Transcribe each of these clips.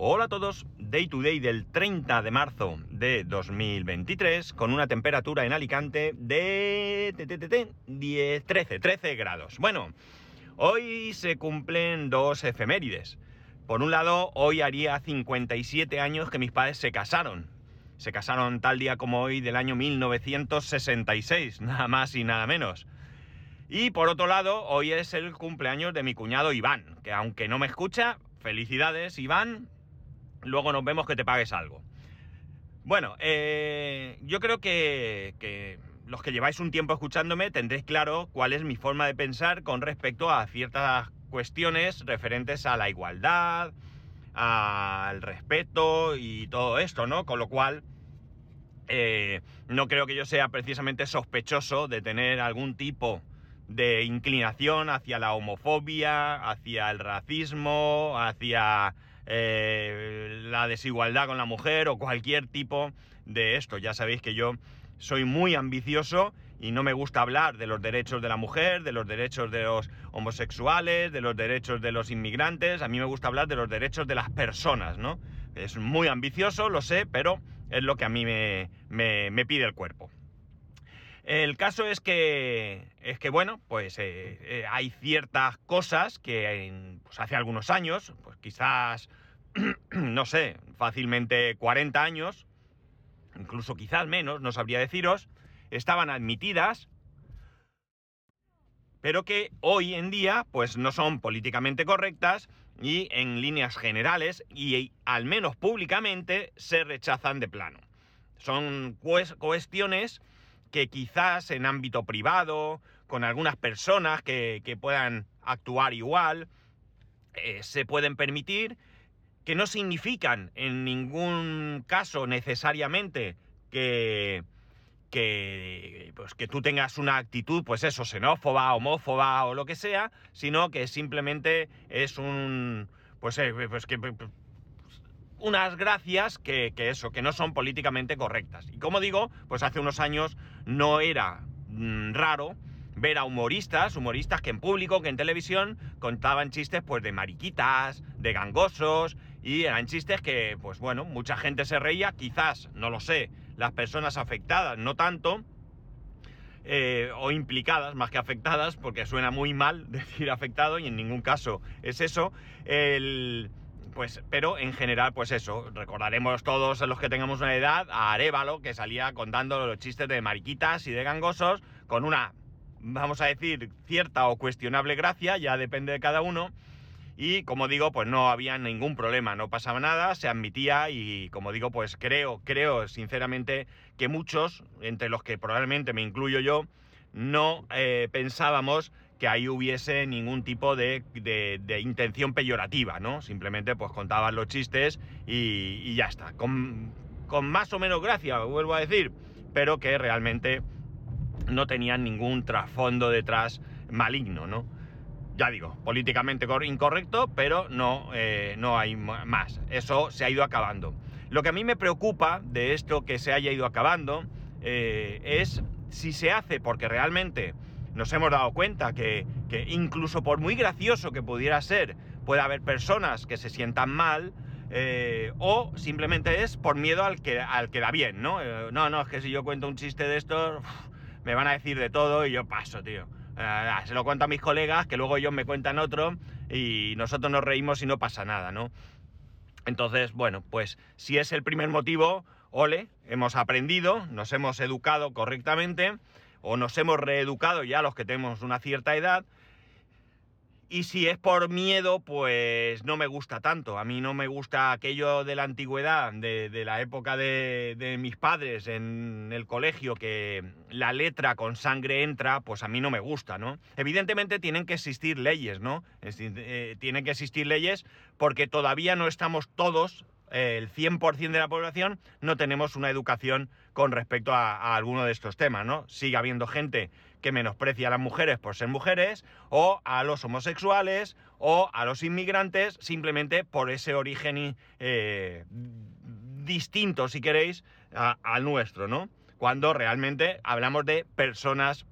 Hola a todos, Day to Day del 30 de marzo de 2023 con una temperatura en Alicante de 10, 13, 13 grados. Bueno, hoy se cumplen dos efemérides. Por un lado, hoy haría 57 años que mis padres se casaron. Se casaron tal día como hoy del año 1966, nada más y nada menos. Y por otro lado, hoy es el cumpleaños de mi cuñado Iván, que aunque no me escucha, felicidades Iván, luego nos vemos que te pagues algo. Bueno, eh, yo creo que, los que lleváis un tiempo escuchándome tendréis claro cuál es mi forma de pensar con respecto a ciertas cuestiones referentes a la igualdad, al respeto y todo esto, ¿no? Con lo cual, eh, no creo que yo sea precisamente sospechoso de tener algún tipo de inclinación hacia la homofobia, hacia el racismo, hacia eh, la desigualdad con la mujer o cualquier tipo de esto. Ya sabéis que yo soy muy ambicioso y no me gusta hablar de los derechos de la mujer, de los derechos de los homosexuales, de los derechos de los inmigrantes. A mí me gusta hablar de los derechos de las personas, ¿no? Es muy ambicioso, lo sé, pero es lo que a mí me, me, pide el cuerpo. El caso es que, es que bueno, pues eh, eh, hay ciertas cosas que pues hace algunos años, pues quizás, no sé, fácilmente 40 años, incluso quizás menos, no sabría deciros, estaban admitidas, pero que hoy en día pues no son políticamente correctas y en líneas generales y al menos públicamente se rechazan de plano. Son cuestiones que quizás en ámbito privado, con algunas personas que, puedan actuar igual, eh, se pueden permitir, que no significan en ningún caso necesariamente que, que, pues, que tú tengas una actitud, pues eso, xenófoba, homófoba o lo que sea, sino que simplemente es un, pues, eh, pues que unas gracias que, eso, que no son políticamente correctas. Y como digo, pues hace unos años no era mm, raro ver a humoristas, humoristas que en público, que en televisión, contaban chistes pues de mariquitas, de gangosos, y eran chistes que, pues bueno, mucha gente se reía, quizás, no lo sé, las personas afectadas no tanto, eh, o implicadas más que afectadas, porque suena muy mal decir afectado y en ningún caso es eso, el pues, pero en general, pues eso, recordaremos todos los que tengamos una edad a Arevalo, que salía contando los chistes de mariquitas y de gangosos, con una, vamos a decir, cierta o cuestionable gracia, ya depende de cada uno. Y como digo, pues no había ningún problema, no pasaba nada, se admitía y como digo, pues creo, creo sinceramente que muchos, entre los que probablemente me incluyo yo, no eh, pensábamos que ahí hubiese ningún tipo de, intención peyorativa, ¿no? Simplemente pues contaban los chistes y, ya está. Con, más o menos gracia, vuelvo a decir, pero que realmente no tenían ningún trasfondo detrás maligno, ¿no? Ya digo, políticamente incorrecto, pero no, eh, no hay más. Eso se ha ido acabando. Lo que a mí me preocupa de esto que se haya ido acabando eh, es si se hace porque realmente nos hemos dado cuenta que, incluso por muy gracioso que pudiera ser, puede haber personas que se sientan mal, eh, o simplemente es por miedo al que, al que da bien, ¿no? No, no, es que si yo cuento un chiste de estos, me van a decir de todo y yo paso, tío. Eh, se lo cuento a mis colegas, que luego ellos me cuentan otro, y nosotros nos reímos y no pasa nada, ¿no? Entonces, bueno, pues si es el primer motivo, ole, hemos aprendido, nos hemos educado correctamente, o nos hemos reeducado ya los que tenemos una cierta edad. Y si es por miedo, pues no me gusta tanto. A mí no me gusta aquello de la antigüedad, de, la época de, mis padres en el colegio, que la letra con sangre entra, pues a mí no me gusta, ¿no? Evidentemente tienen que existir leyes, ¿no? Eh, tienen que existir leyes porque todavía no estamos todos el 100% de la población no tenemos una educación con respecto a, alguno de estos temas, ¿no? Sigue habiendo gente que menosprecia a las mujeres por ser mujeres, o a los homosexuales, o a los inmigrantes, simplemente por ese origen eh, distinto, si queréis, al nuestro, ¿no? Cuando realmente hablamos de personas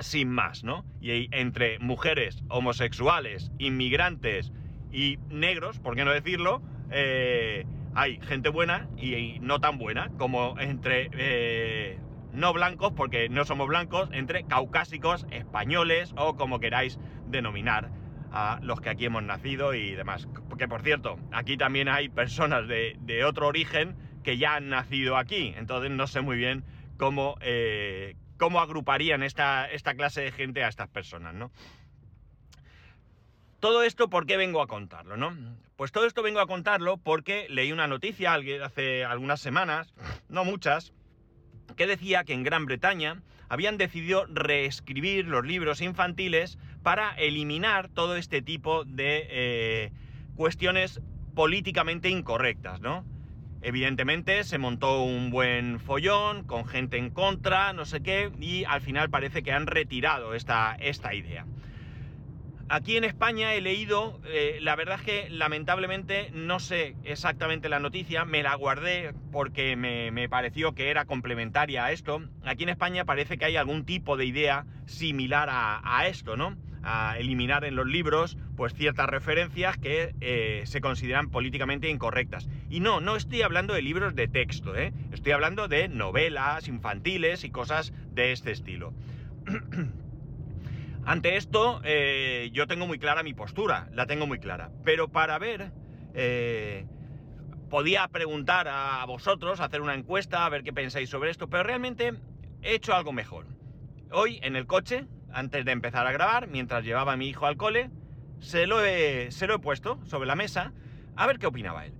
sin más, ¿no? Y entre mujeres, homosexuales, inmigrantes y negros, ¿por qué no decirlo? Eh, hay gente buena y, no tan buena, como entre eh, no blancos, porque no somos blancos, entre caucásicos, españoles o como queráis denominar a los que aquí hemos nacido y demás. Porque por cierto, aquí también hay personas de, otro origen que ya han nacido aquí, entonces no sé muy bien cómo, eh, cómo agruparían esta, esta clase de gente a estas personas, ¿no? Todo esto, ¿por qué vengo a contarlo, no? Pues todo esto vengo a contarlo porque leí una noticia hace algunas semanas, no muchas, que decía que en Gran Bretaña habían decidido reescribir los libros infantiles para eliminar todo este tipo de eh, cuestiones políticamente incorrectas, ¿no? Evidentemente se montó un buen follón con gente en contra, no sé qué, y al final parece que han retirado esta, esta idea. Aquí en España he leído, eh, la verdad es que lamentablemente no sé exactamente la noticia, me la guardé porque me, pareció que era complementaria a esto. Aquí en España parece que hay algún tipo de idea similar a, esto, ¿no? A eliminar en los libros pues ciertas referencias que eh, se consideran políticamente incorrectas. Y no, no estoy hablando de libros de texto, ¿eh? estoy hablando de novelas infantiles y cosas de este estilo. Ante esto, eh, yo tengo muy clara mi postura, la tengo muy clara. Pero para ver, eh, podía preguntar a vosotros, hacer una encuesta, a ver qué pensáis sobre esto, pero realmente he hecho algo mejor. Hoy en el coche, antes de empezar a grabar, mientras llevaba a mi hijo al cole, se lo se lo he puesto sobre la mesa a ver qué opinaba él.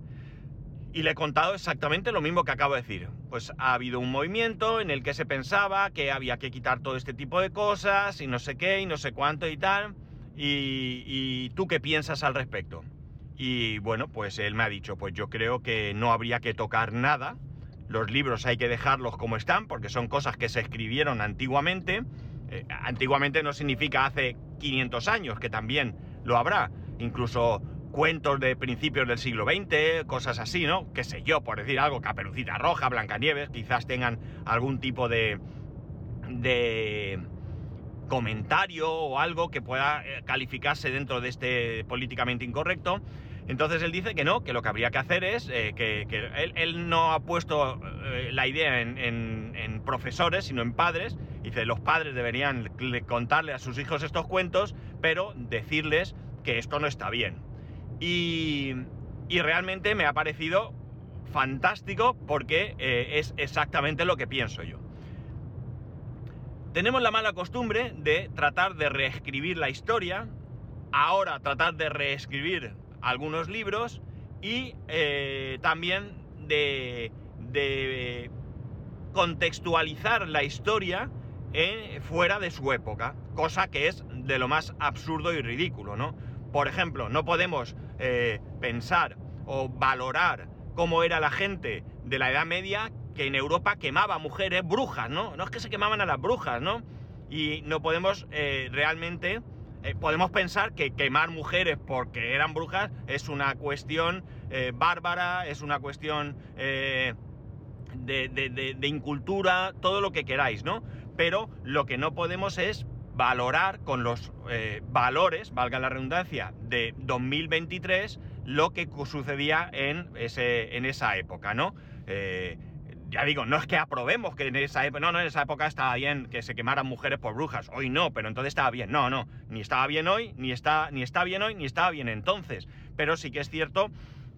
Y le he contado exactamente lo mismo que acabo de decir. Pues ha habido un movimiento en el que se pensaba que había que quitar todo este tipo de cosas y no sé qué y no sé cuánto y tal. Y, tú qué piensas al respecto. Y bueno, pues él me ha dicho, pues yo creo que no habría que tocar nada. Los libros hay que dejarlos como están porque son cosas que se escribieron antiguamente. Eh, antiguamente no significa hace 500 años, que también lo habrá. Incluso cuentos de principios del siglo XX, cosas así, ¿no? Qué sé yo, por decir algo, Caperucita Roja, Blancanieves, quizás tengan algún tipo de, de comentario o algo que pueda eh, calificarse dentro de este políticamente incorrecto. Entonces él dice que no, que lo que habría que hacer es eh, que, él, no ha puesto eh, la idea en, en, profesores, sino en padres. Dice, los padres deberían contarle a sus hijos estos cuentos, pero decirles que esto no está bien. Y, realmente me ha parecido fantástico porque eh, es exactamente lo que pienso yo. Tenemos la mala costumbre de tratar de reescribir la historia, ahora tratar de reescribir algunos libros y eh, también de, contextualizar la historia fuera de su época, cosa que es de lo más absurdo y ridículo, ¿no? Por ejemplo, no podemos eh, pensar o valorar cómo era la gente de la Edad Media que en Europa quemaba mujeres brujas, ¿no? No es que se quemaban a las brujas, ¿no? Y no podemos eh, realmente, eh, podemos pensar que quemar mujeres porque eran brujas es una cuestión bárbara, es una cuestión de, de incultura, todo lo que queráis, ¿no? Pero lo que no podemos es valorar con los eh, valores, valga la redundancia, de 2023 lo que sucedía en, ese, en esa época, ¿no? Eh, ya digo, no es que aprobemos que en esa época, no, no, en esa época estaba bien que se quemaran mujeres por brujas, hoy no, pero entonces estaba bien, no, no, ni estaba bien hoy, ni está, ni está bien hoy, ni estaba bien entonces, pero sí que es cierto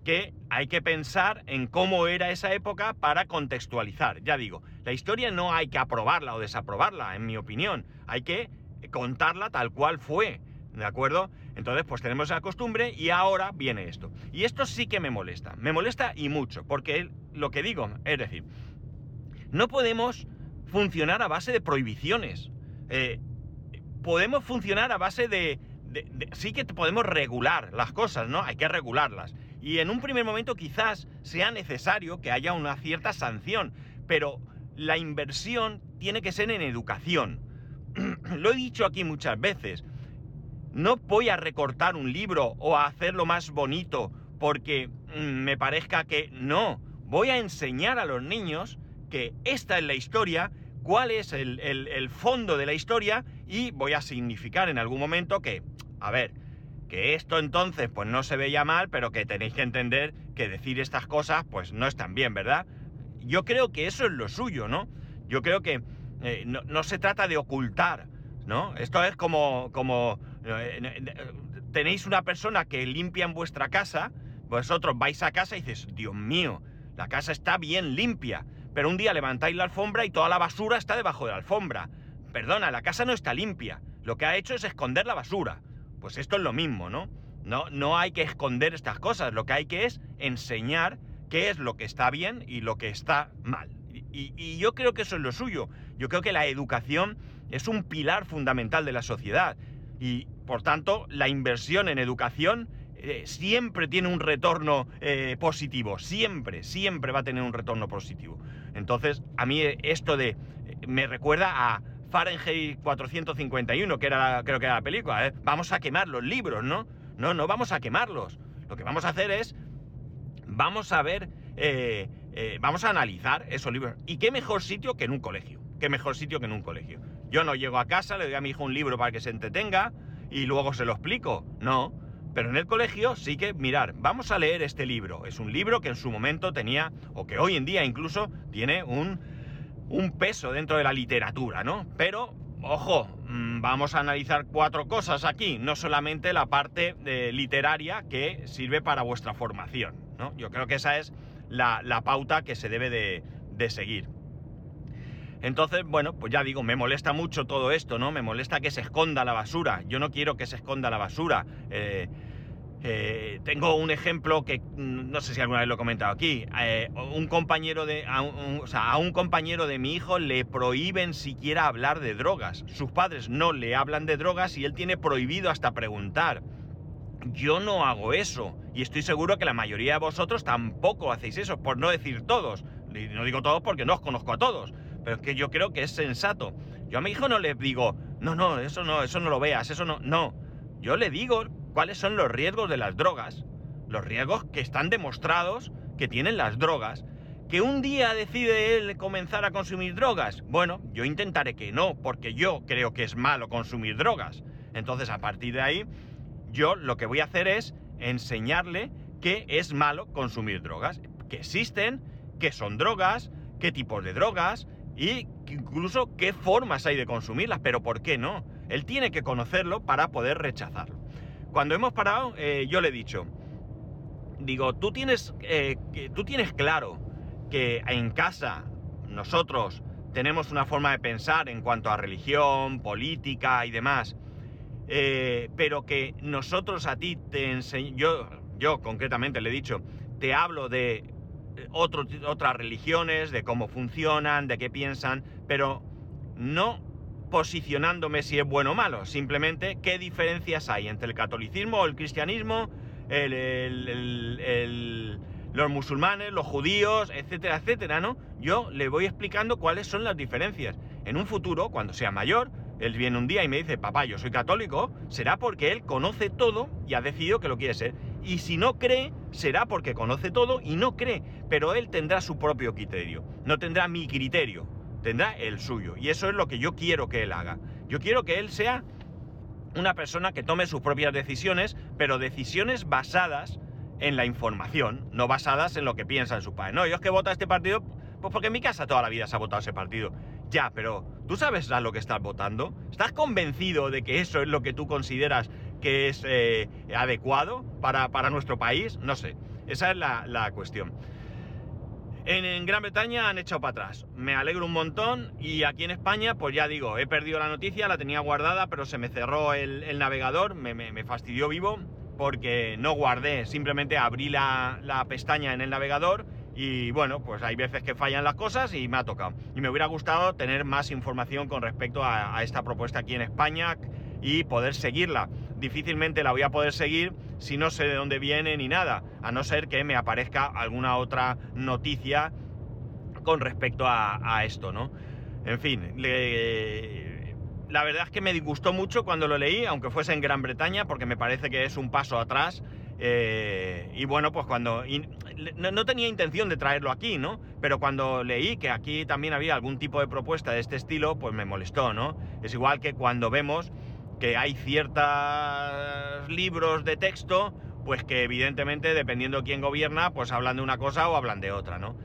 que hay que pensar en cómo era esa época para contextualizar, ya digo, la historia no hay que aprobarla o desaprobarla, en mi opinión, hay que contarla tal cual fue, ¿de acuerdo? Entonces, pues tenemos esa costumbre y ahora viene esto. Y esto sí que me molesta, me molesta y mucho, porque lo que digo, es decir, no podemos funcionar a base de prohibiciones. Eh, podemos funcionar a base de, Sí que podemos regular las cosas, ¿no? Hay que regularlas. Y en un primer momento quizás sea necesario que haya una cierta sanción, pero la inversión tiene que ser en educación. lo he dicho aquí muchas veces, no voy a recortar un libro o a hacerlo más bonito porque mm, me parezca que no, voy a enseñar a los niños que esta es la historia, cuál es el, fondo de la historia y voy a significar en algún momento que, a ver, que esto entonces pues no se veía mal, pero que tenéis que entender que decir estas cosas pues no están bien, ¿verdad? Yo creo que eso es lo suyo, ¿no? Yo creo que eh, no, se trata de ocultar, ¿no? Esto es como, como eh, tenéis una persona que limpia en vuestra casa, vosotros vais a casa y dices, Dios mío, la casa está bien limpia, pero un día levantáis la alfombra y toda la basura está debajo de la alfombra. Perdona, la casa no está limpia, lo que ha hecho es esconder la basura. Pues esto es lo mismo, ¿no? No, no hay que esconder estas cosas, lo que hay que es enseñar qué es lo que está bien y lo que está mal. Y, yo creo que eso es lo suyo. Yo creo que la educación es un pilar fundamental de la sociedad. Y por tanto, la inversión en educación eh, siempre tiene un retorno eh, positivo. Siempre, siempre va a tener un retorno positivo. Entonces, a mí esto de. me recuerda a Fahrenheit 451, que era, creo que era la película. ¿eh? Vamos a quemar los libros, ¿no? No, no vamos a quemarlos. Lo que vamos a hacer es. Vamos a ver eh, eh, vamos a analizar esos libros. ¿Y qué mejor sitio que en un colegio? ¿Qué mejor sitio que en un colegio? Yo no llego a casa, le doy a mi hijo un libro para que se entretenga y luego se lo explico. No. Pero en el colegio sí que, mirar, vamos a leer este libro. Es un libro que en su momento tenía, o que hoy en día incluso tiene un, un peso dentro de la literatura, ¿no? Pero, ojo, mm, vamos a analizar cuatro cosas aquí, no solamente la parte eh, literaria que sirve para vuestra formación, ¿no? Yo creo que esa es la, pauta que se debe de, seguir. Entonces, bueno, pues ya digo, me molesta mucho todo esto, ¿no? Me molesta que se esconda la basura. Yo no quiero que se esconda la basura. Eh, eh, tengo un ejemplo que mm, no sé si alguna vez lo he comentado aquí. Eh, un compañero de. O sea, a un compañero de mi hijo le prohíben siquiera hablar de drogas. Sus padres no le hablan de drogas y él tiene prohibido hasta preguntar. Yo no hago eso. Y estoy seguro que la mayoría de vosotros tampoco hacéis eso, por no decir todos. No digo todos porque no os conozco a todos. Pero es que yo creo que es sensato. Yo a mi hijo no le digo, no, no, eso no, eso no lo veas, eso no. No. Yo le digo cuáles son los riesgos de las drogas. Los riesgos que están demostrados que tienen las drogas. ¿Que un día decide él comenzar a consumir drogas? Bueno, yo intentaré que no, porque yo creo que es malo consumir drogas. Entonces, a partir de ahí, yo lo que voy a hacer es enseñarle que es malo consumir drogas, que existen, que son drogas, qué tipos de drogas y incluso qué formas hay de consumirlas, pero ¿por qué no? Él tiene que conocerlo para poder rechazarlo. Cuando hemos parado, eh, yo le he dicho, digo, tú tienes, eh, tú tienes claro que en casa nosotros tenemos una forma de pensar en cuanto a religión, política y demás, eh, pero que nosotros a ti te enseñamos, yo, yo concretamente le he dicho, te hablo de eh, otras religiones, de cómo funcionan, de qué piensan, pero no posicionándome si es bueno o malo, simplemente qué diferencias hay entre el catolicismo o el cristianismo, los musulmanes, los judíos, etcétera, etcétera, ¿no? Yo le voy explicando cuáles son las diferencias. En un futuro, cuando sea mayor, él viene un día y me dice, papá, yo soy católico, será porque él conoce todo y ha decidido que lo quiere ser. Y si no cree, será porque conoce todo y no cree, pero él tendrá su propio criterio, no tendrá mi criterio, tendrá el suyo. Y eso es lo que yo quiero que él haga. Yo quiero que él sea una persona que tome sus propias decisiones, pero decisiones basadas en la información, no basadas en lo que piensa en su padre. No, yo es que vota este partido, pues porque en mi casa toda la vida se ha votado ese partido. Ya, pero ¿tú sabes a lo que estás votando? ¿Estás convencido de que eso es lo que tú consideras que es eh, adecuado para, nuestro país? No sé, esa es la, cuestión. En, Gran Bretaña han echado para atrás. Me alegro un montón y aquí en España, pues ya digo, he perdido la noticia, la tenía guardada, pero se me cerró el, navegador, me, fastidió vivo porque no guardé, simplemente abrí la, la pestaña en el navegador y bueno, pues hay veces que fallan las cosas y me ha tocado. Y me hubiera gustado tener más información con respecto a, esta propuesta aquí en España y poder seguirla. Difícilmente la voy a poder seguir si no sé de dónde viene ni nada, a no ser que me aparezca alguna otra noticia con respecto a, esto, ¿no? En fin, la verdad es que me disgustó mucho cuando lo leí, aunque fuese en Gran Bretaña, porque me parece que es un paso atrás eh, y bueno, pues cuando... no, tenía intención de traerlo aquí, ¿no? Pero cuando leí que aquí también había algún tipo de propuesta de este estilo, pues me molestó, ¿no? Es igual que cuando vemos que hay ciertos libros de texto, pues que evidentemente, dependiendo de quién gobierna, pues hablan de una cosa o hablan de otra, ¿no?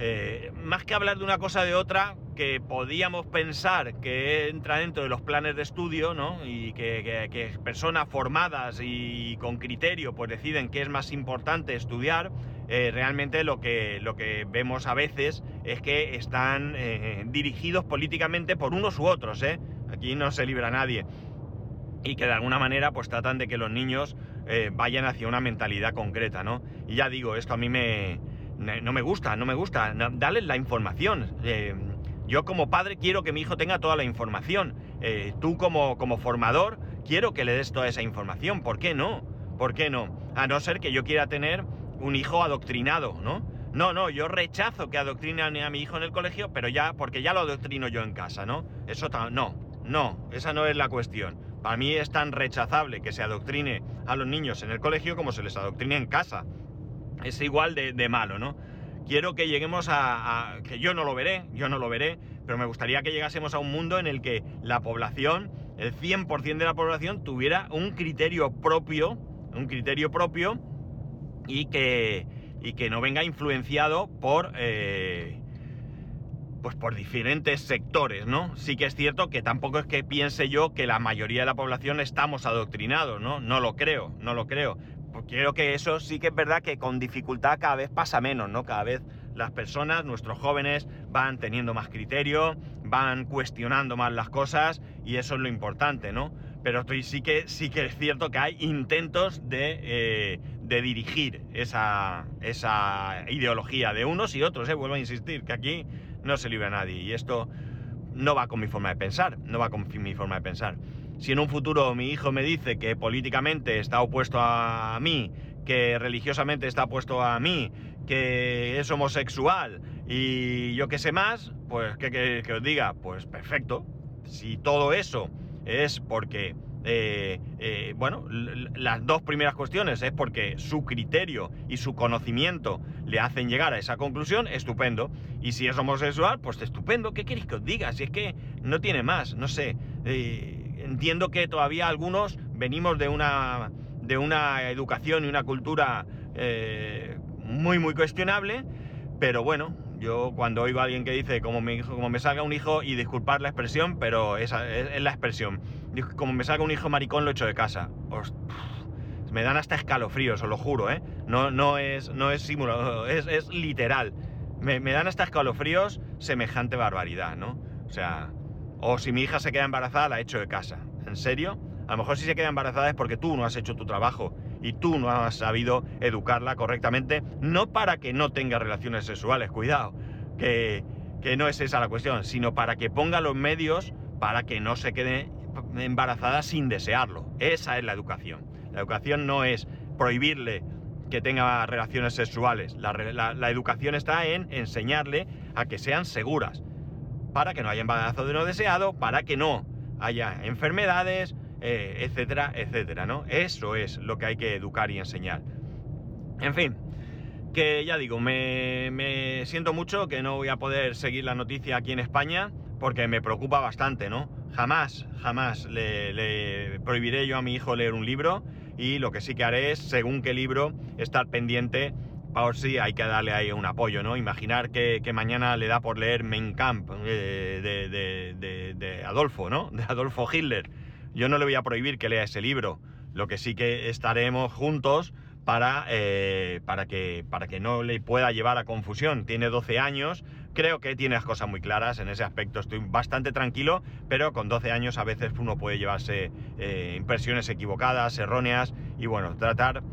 Eh, más que hablar de una cosa o de otra, que podíamos pensar que entra dentro de los planes de estudio, ¿no? Y que, personas formadas y con criterio pues deciden qué es más importante estudiar, eh, realmente lo que, lo que vemos a veces es que están eh, dirigidos políticamente por unos u otros, ¿eh? Aquí no se libra nadie. Y que de alguna manera pues tratan de que los niños vayan hacia una mentalidad concreta, ¿no? Y ya digo, esto a mí me, no me gusta, no me gusta. Dale la información. Yo como padre quiero que mi hijo tenga toda la información. Eh, tú como, como formador quiero que le des toda esa información. ¿Por qué no? ¿Por qué no? A no ser que yo quiera tener un hijo adoctrinado, ¿no? No, no, yo rechazo que adoctrinen a mi hijo en el colegio, pero ya, porque ya lo adoctrino yo en casa, ¿no? Eso no, no, esa no es la cuestión. Para mí es tan rechazable que se adoctrine a los niños en el colegio como se les adoctrine en casa. Es igual de, malo, ¿no? quiero que lleguemos a, que yo no lo veré, yo no lo veré, pero me gustaría que llegásemos a un mundo en el que la población, el 100% de la población, tuviera un criterio propio, un criterio propio y que, y que no venga influenciado por... Eh, pues por diferentes sectores, ¿no? Sí que es cierto que tampoco es que piense yo que la mayoría de la población estamos adoctrinados, ¿no? No lo creo, no lo creo. Pues creo que eso sí que es verdad que con dificultad cada vez pasa menos, ¿no? Cada vez las personas, nuestros jóvenes, van teniendo más criterio, van cuestionando más las cosas y eso es lo importante, ¿no? Pero sí, que, sí que es cierto que hay intentos de, eh, de dirigir esa, esa, ideología de unos y otros, ¿eh? Vuelvo a insistir, que aquí no se libra nadie y esto no va con mi forma de pensar, no va con mi forma de pensar si en un futuro mi hijo me dice que políticamente está opuesto a mí, que religiosamente está opuesto a mí, que es homosexual y yo qué sé más, pues que, os diga, pues perfecto. Si todo eso es porque, eh, eh, bueno, las dos primeras cuestiones es porque su criterio y su conocimiento le hacen llegar a esa conclusión, estupendo. Y si es homosexual, pues estupendo. ¿Qué queréis que os diga? Si es que no tiene más, no sé. Eh, entiendo que todavía algunos venimos de una, de una educación y una cultura muy, muy cuestionable, pero bueno, yo cuando oigo a alguien que dice como hijo, como me salga un hijo, y disculpar la expresión, pero esa es, la expresión, como me salga un hijo maricón lo echo de casa. me dan hasta escalofríos, os lo juro, ¿eh? No, es, no es simulado, es, literal. Me, me, dan hasta escalofríos semejante barbaridad, ¿no? O sea, o si mi hija se queda embarazada, la echo de casa. ¿En serio? A lo mejor si se queda embarazada es porque tú no has hecho tu trabajo y tú no has sabido educarla correctamente, no para que no tenga relaciones sexuales, cuidado, que, que no es esa la cuestión, sino para que ponga los medios para que no se quede embarazada sin desearlo. Esa es la educación. La educación no es prohibirle que tenga relaciones sexuales. La, educación está en enseñarle a que sean seguras para que no haya embarazo de no deseado, para que no haya enfermedades, eh, etcétera, etcétera, ¿no? Eso es lo que hay que educar y enseñar. En fin, que ya digo, me, siento mucho que no voy a poder seguir la noticia aquí en España porque me preocupa bastante, ¿no? Jamás, jamás le, prohibiré yo a mi hijo leer un libro y lo que sí que haré es, según qué libro, estar pendiente por sí hay que darle ahí un apoyo, ¿no? Imaginar que, mañana le da por leer Mein Kampf eh, de, Adolfo, ¿no? De Adolfo Hitler. Yo no le voy a prohibir que lea ese libro. Lo que sí que estaremos juntos para, eh, para, que, para que no le pueda llevar a confusión. Tiene 12 años, creo que tiene las cosas muy claras en ese aspecto. Estoy bastante tranquilo, pero con 12 años a veces uno puede llevarse eh, impresiones equivocadas, erróneas, y bueno, tratar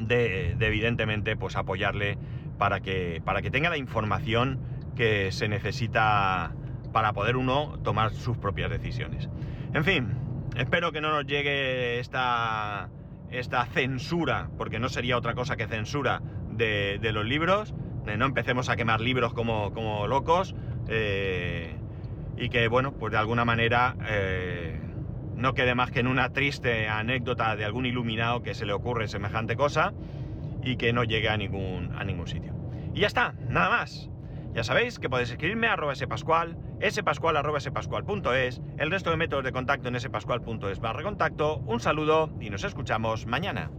de, evidentemente pues apoyarle para que, para que tenga la información que se necesita para poder uno tomar sus propias decisiones. En fin, espero que no nos llegue esta, esta censura, porque no sería otra cosa que censura de, los libros, no empecemos a quemar libros como, como locos eh, y que, bueno, pues de alguna manera eh, no quede más que en una triste anécdota de algún iluminado que se le ocurre semejante cosa y que no llegue a ningún, a ningún sitio. Y ya está, nada más. Ya sabéis que podéis escribirme a arroba spascual, spascual arroba spascual.es, el resto de métodos de contacto en spascual.es barra contacto. Un saludo y nos escuchamos mañana.